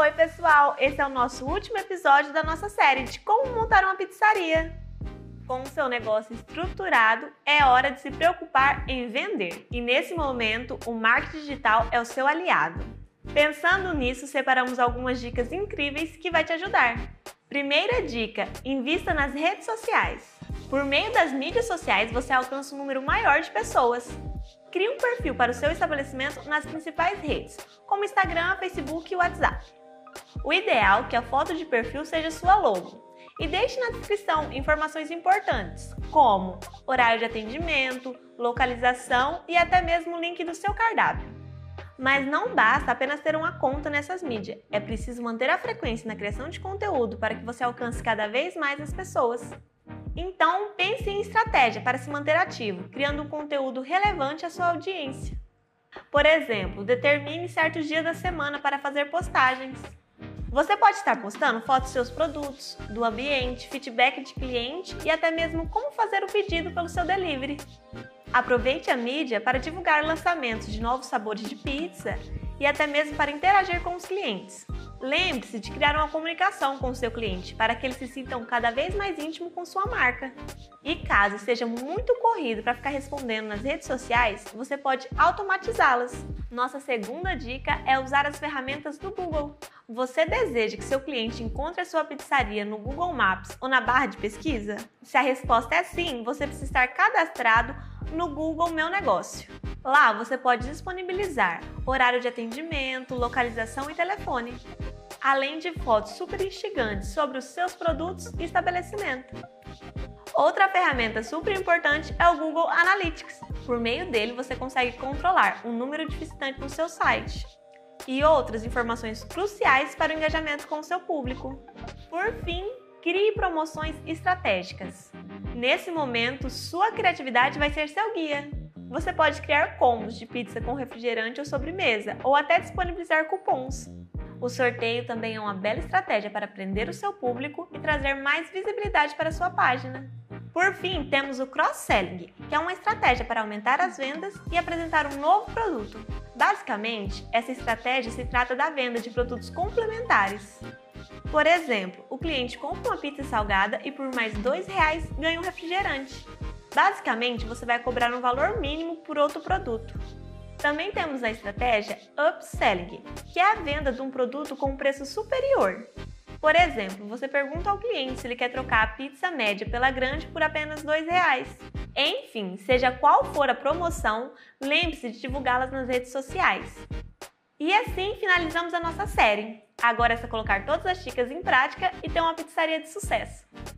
Oi, pessoal! Esse é o nosso último episódio da nossa série de como montar uma pizzaria. Com o seu negócio estruturado, é hora de se preocupar em vender. E nesse momento, o marketing digital é o seu aliado. Pensando nisso, separamos algumas dicas incríveis que vai te ajudar. Primeira dica: invista nas redes sociais. Por meio das mídias sociais, você alcança um número maior de pessoas. Crie um perfil para o seu estabelecimento nas principais redes, como Instagram, Facebook e WhatsApp. O ideal é que a foto de perfil seja sua logo. E deixe na descrição informações importantes, como horário de atendimento, localização e até mesmo o link do seu cardápio. Mas não basta apenas ter uma conta nessas mídias, é preciso manter a frequência na criação de conteúdo para que você alcance cada vez mais as pessoas. Então, pense em estratégia para se manter ativo, criando um conteúdo relevante à sua audiência. Por exemplo, determine certos dias da semana para fazer postagens. Você pode estar postando fotos de seus produtos, do ambiente, feedback de cliente e até mesmo como fazer o pedido pelo seu delivery. Aproveite a mídia para divulgar lançamentos de novos sabores de pizza e até mesmo para interagir com os clientes. Lembre-se de criar uma comunicação com o seu cliente para que eles se sintam cada vez mais íntimo com sua marca. E caso esteja muito corrido para ficar respondendo nas redes sociais, você pode automatizá-las. Nossa segunda dica é usar as ferramentas do Google. Você deseja que seu cliente encontre a sua pizzaria no Google Maps ou na barra de pesquisa? Se a resposta é sim, você precisa estar cadastrado no Google Meu Negócio. Lá você pode disponibilizar horário de atendimento, localização e telefone, além de fotos super instigantes sobre os seus produtos e estabelecimento. Outra ferramenta super importante é o Google Analytics. Por meio dele, você consegue controlar o número de visitantes no seu site e outras informações cruciais para o engajamento com o seu público. Por fim, crie promoções estratégicas. Nesse momento, sua criatividade vai ser seu guia. Você pode criar combos de pizza com refrigerante ou sobremesa, ou até disponibilizar cupons. O sorteio também é uma bela estratégia para prender o seu público e trazer mais visibilidade para a sua página. Por fim, temos o cross-selling, que é uma estratégia para aumentar as vendas e apresentar um novo produto. Basicamente, essa estratégia se trata da venda de produtos complementares. Por exemplo, o cliente compra uma pizza salgada e por mais R$ reais ganha um refrigerante. Basicamente, você vai cobrar um valor mínimo por outro produto. Também temos a estratégia upselling, que é a venda de um produto com um preço superior. Por exemplo, você pergunta ao cliente se ele quer trocar a pizza média pela grande por apenas R$ reais. Enfim, seja qual for a promoção, lembre-se de divulgá-las nas redes sociais. E assim finalizamos a nossa série. Agora é só colocar todas as dicas em prática e ter uma pizzaria de sucesso.